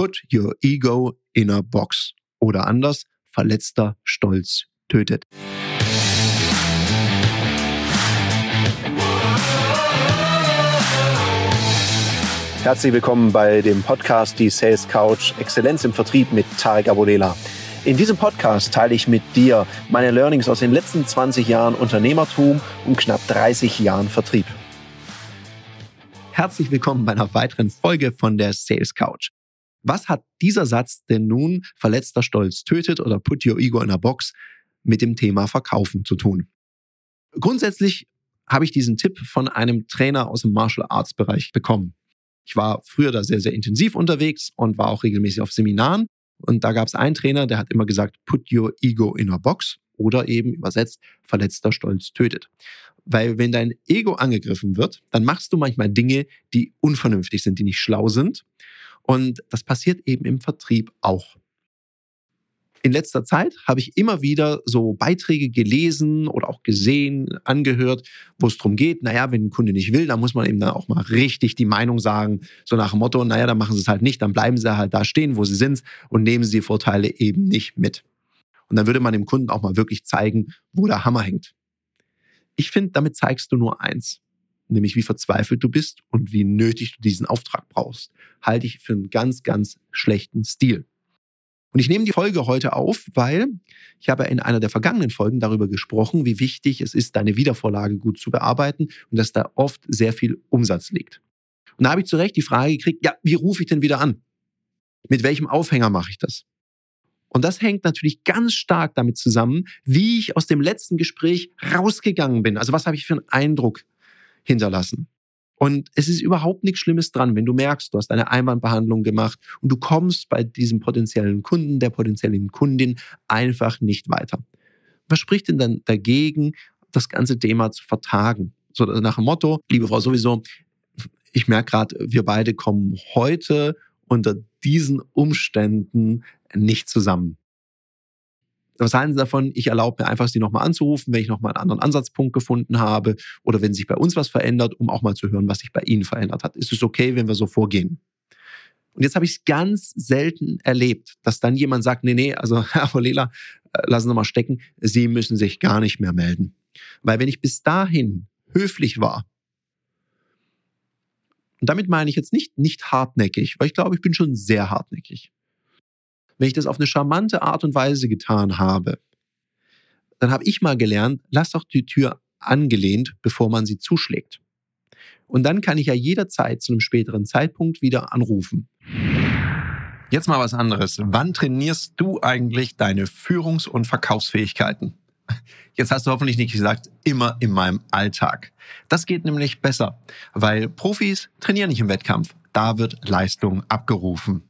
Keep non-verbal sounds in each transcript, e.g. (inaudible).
Put your ego in a box. Oder anders, verletzter Stolz tötet. Herzlich willkommen bei dem Podcast Die Sales Couch Exzellenz im Vertrieb mit Tarek Abodela. In diesem Podcast teile ich mit dir meine Learnings aus den letzten 20 Jahren Unternehmertum und knapp 30 Jahren Vertrieb. Herzlich willkommen bei einer weiteren Folge von der Sales Couch. Was hat dieser Satz denn nun verletzter Stolz tötet oder put your ego in a box mit dem Thema Verkaufen zu tun? Grundsätzlich habe ich diesen Tipp von einem Trainer aus dem Martial Arts Bereich bekommen. Ich war früher da sehr, sehr intensiv unterwegs und war auch regelmäßig auf Seminaren. Und da gab es einen Trainer, der hat immer gesagt, put your ego in a box oder eben übersetzt, verletzter Stolz tötet. Weil wenn dein Ego angegriffen wird, dann machst du manchmal Dinge, die unvernünftig sind, die nicht schlau sind. Und das passiert eben im Vertrieb auch in letzter Zeit habe ich immer wieder so Beiträge gelesen oder auch gesehen, angehört, wo es darum geht, naja, wenn ein Kunde nicht will, dann muss man eben dann auch mal richtig die Meinung sagen, so nach dem Motto, naja, dann machen sie es halt nicht, dann bleiben sie halt da stehen, wo sie sind und nehmen sie die Vorteile eben nicht mit. Und dann würde man dem Kunden auch mal wirklich zeigen, wo der Hammer hängt. Ich finde, damit zeigst du nur eins, nämlich wie verzweifelt du bist und wie nötig du diesen Auftrag brauchst. Halte ich für einen ganz, ganz schlechten Stil. Und ich nehme die Folge heute auf, weil ich habe in einer der vergangenen Folgen darüber gesprochen, wie wichtig es ist, deine Wiedervorlage gut zu bearbeiten und dass da oft sehr viel Umsatz liegt. Und da habe ich zu Recht die Frage gekriegt, ja, wie rufe ich denn wieder an? Mit welchem Aufhänger mache ich das? Und das hängt natürlich ganz stark damit zusammen, wie ich aus dem letzten Gespräch rausgegangen bin. Also was habe ich für einen Eindruck hinterlassen? Und es ist überhaupt nichts Schlimmes dran, wenn du merkst, du hast eine Einwandbehandlung gemacht und du kommst bei diesem potenziellen Kunden, der potenziellen Kundin einfach nicht weiter. Was spricht denn dann dagegen, das ganze Thema zu vertagen? So nach dem Motto, liebe Frau sowieso, ich merke gerade, wir beide kommen heute unter diesen Umständen nicht zusammen. Was halten Sie davon? Ich erlaube mir einfach, Sie nochmal anzurufen, wenn ich nochmal einen anderen Ansatzpunkt gefunden habe oder wenn sich bei uns was verändert, um auch mal zu hören, was sich bei Ihnen verändert hat. Ist es okay, wenn wir so vorgehen? Und jetzt habe ich es ganz selten erlebt, dass dann jemand sagt, nee, nee, also (laughs) Herr Volela, äh, lassen Sie mal stecken, Sie müssen sich gar nicht mehr melden. Weil wenn ich bis dahin höflich war, und damit meine ich jetzt nicht, nicht hartnäckig, weil ich glaube, ich bin schon sehr hartnäckig wenn ich das auf eine charmante Art und Weise getan habe, dann habe ich mal gelernt, lass doch die Tür angelehnt, bevor man sie zuschlägt. Und dann kann ich ja jederzeit zu einem späteren Zeitpunkt wieder anrufen. Jetzt mal was anderes. Wann trainierst du eigentlich deine Führungs- und Verkaufsfähigkeiten? Jetzt hast du hoffentlich nicht gesagt, immer in meinem Alltag. Das geht nämlich besser, weil Profis trainieren nicht im Wettkampf. Da wird Leistung abgerufen.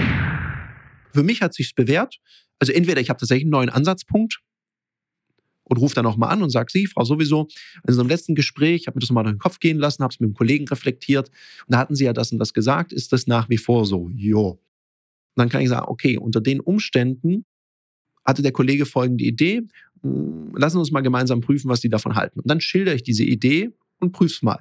Für mich hat sich's bewährt. Also entweder ich habe tatsächlich einen neuen Ansatzpunkt und rufe dann nochmal an und sage, Sie, Frau sowieso, in einem letzten Gespräch, habe mir das mal durch den Kopf gehen lassen, habe es mit dem Kollegen reflektiert und da hatten Sie ja das und das gesagt, ist das nach wie vor so? Jo. Und dann kann ich sagen, okay, unter den Umständen hatte der Kollege folgende Idee, hm, lassen wir uns mal gemeinsam prüfen, was Sie davon halten. Und dann schildere ich diese Idee und prüfe es mal.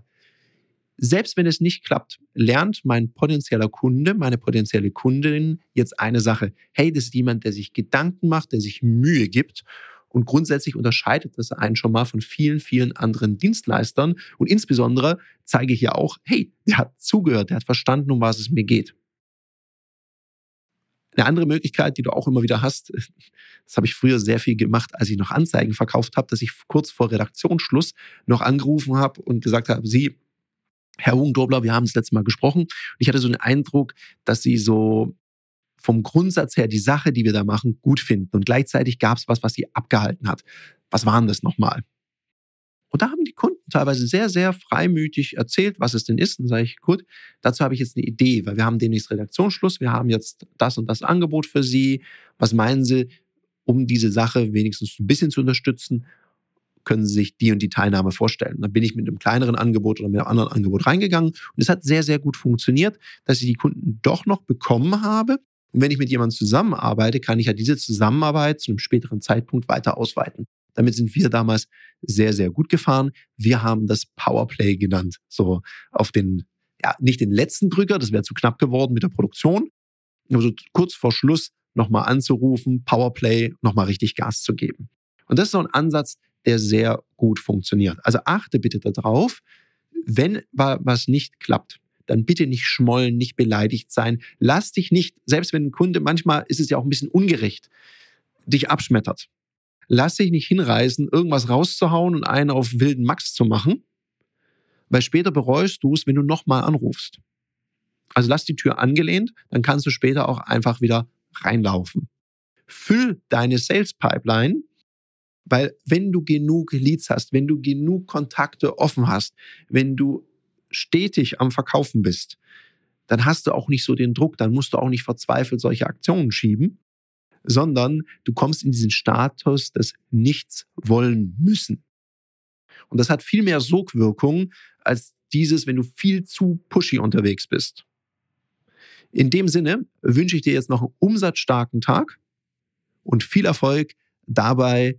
Selbst wenn es nicht klappt, lernt mein potenzieller Kunde, meine potenzielle Kundin jetzt eine Sache. Hey, das ist jemand, der sich Gedanken macht, der sich Mühe gibt. Und grundsätzlich unterscheidet das einen schon mal von vielen, vielen anderen Dienstleistern. Und insbesondere zeige ich ja auch, hey, der hat zugehört, der hat verstanden, um was es mir geht. Eine andere Möglichkeit, die du auch immer wieder hast, (laughs) das habe ich früher sehr viel gemacht, als ich noch Anzeigen verkauft habe, dass ich kurz vor Redaktionsschluss noch angerufen habe und gesagt habe, Sie, Herr Hugendobler, wir haben das letzte Mal gesprochen. Und ich hatte so den Eindruck, dass Sie so vom Grundsatz her die Sache, die wir da machen, gut finden. Und gleichzeitig gab es was, was Sie abgehalten hat. Was waren das nochmal? Und da haben die Kunden teilweise sehr, sehr freimütig erzählt, was es denn ist. Und sage ich, gut, dazu habe ich jetzt eine Idee, weil wir haben demnächst Redaktionsschluss, wir haben jetzt das und das Angebot für Sie. Was meinen Sie, um diese Sache wenigstens ein bisschen zu unterstützen? Können Sie sich die und die Teilnahme vorstellen? dann bin ich mit einem kleineren Angebot oder mit einem anderen Angebot reingegangen. Und es hat sehr, sehr gut funktioniert, dass ich die Kunden doch noch bekommen habe. Und wenn ich mit jemandem zusammenarbeite, kann ich ja diese Zusammenarbeit zu einem späteren Zeitpunkt weiter ausweiten. Damit sind wir damals sehr, sehr gut gefahren. Wir haben das Powerplay genannt. So auf den, ja, nicht den letzten Drücker, das wäre zu knapp geworden mit der Produktion. Also kurz vor Schluss nochmal anzurufen, Powerplay, nochmal richtig Gas zu geben. Und das ist so ein Ansatz, der sehr gut funktioniert. Also achte bitte darauf, wenn was nicht klappt, dann bitte nicht schmollen, nicht beleidigt sein. Lass dich nicht, selbst wenn ein Kunde, manchmal ist es ja auch ein bisschen ungerecht, dich abschmettert lass dich nicht hinreißen, irgendwas rauszuhauen und einen auf wilden Max zu machen, weil später bereust du es, wenn du nochmal anrufst. Also lass die Tür angelehnt, dann kannst du später auch einfach wieder reinlaufen. Füll deine Sales Pipeline, weil wenn du genug Leads hast, wenn du genug Kontakte offen hast, wenn du stetig am Verkaufen bist, dann hast du auch nicht so den Druck, dann musst du auch nicht verzweifelt solche Aktionen schieben, sondern du kommst in diesen Status des Nichts wollen müssen. Und das hat viel mehr Sogwirkung als dieses, wenn du viel zu pushy unterwegs bist. In dem Sinne wünsche ich dir jetzt noch einen umsatzstarken Tag und viel Erfolg dabei,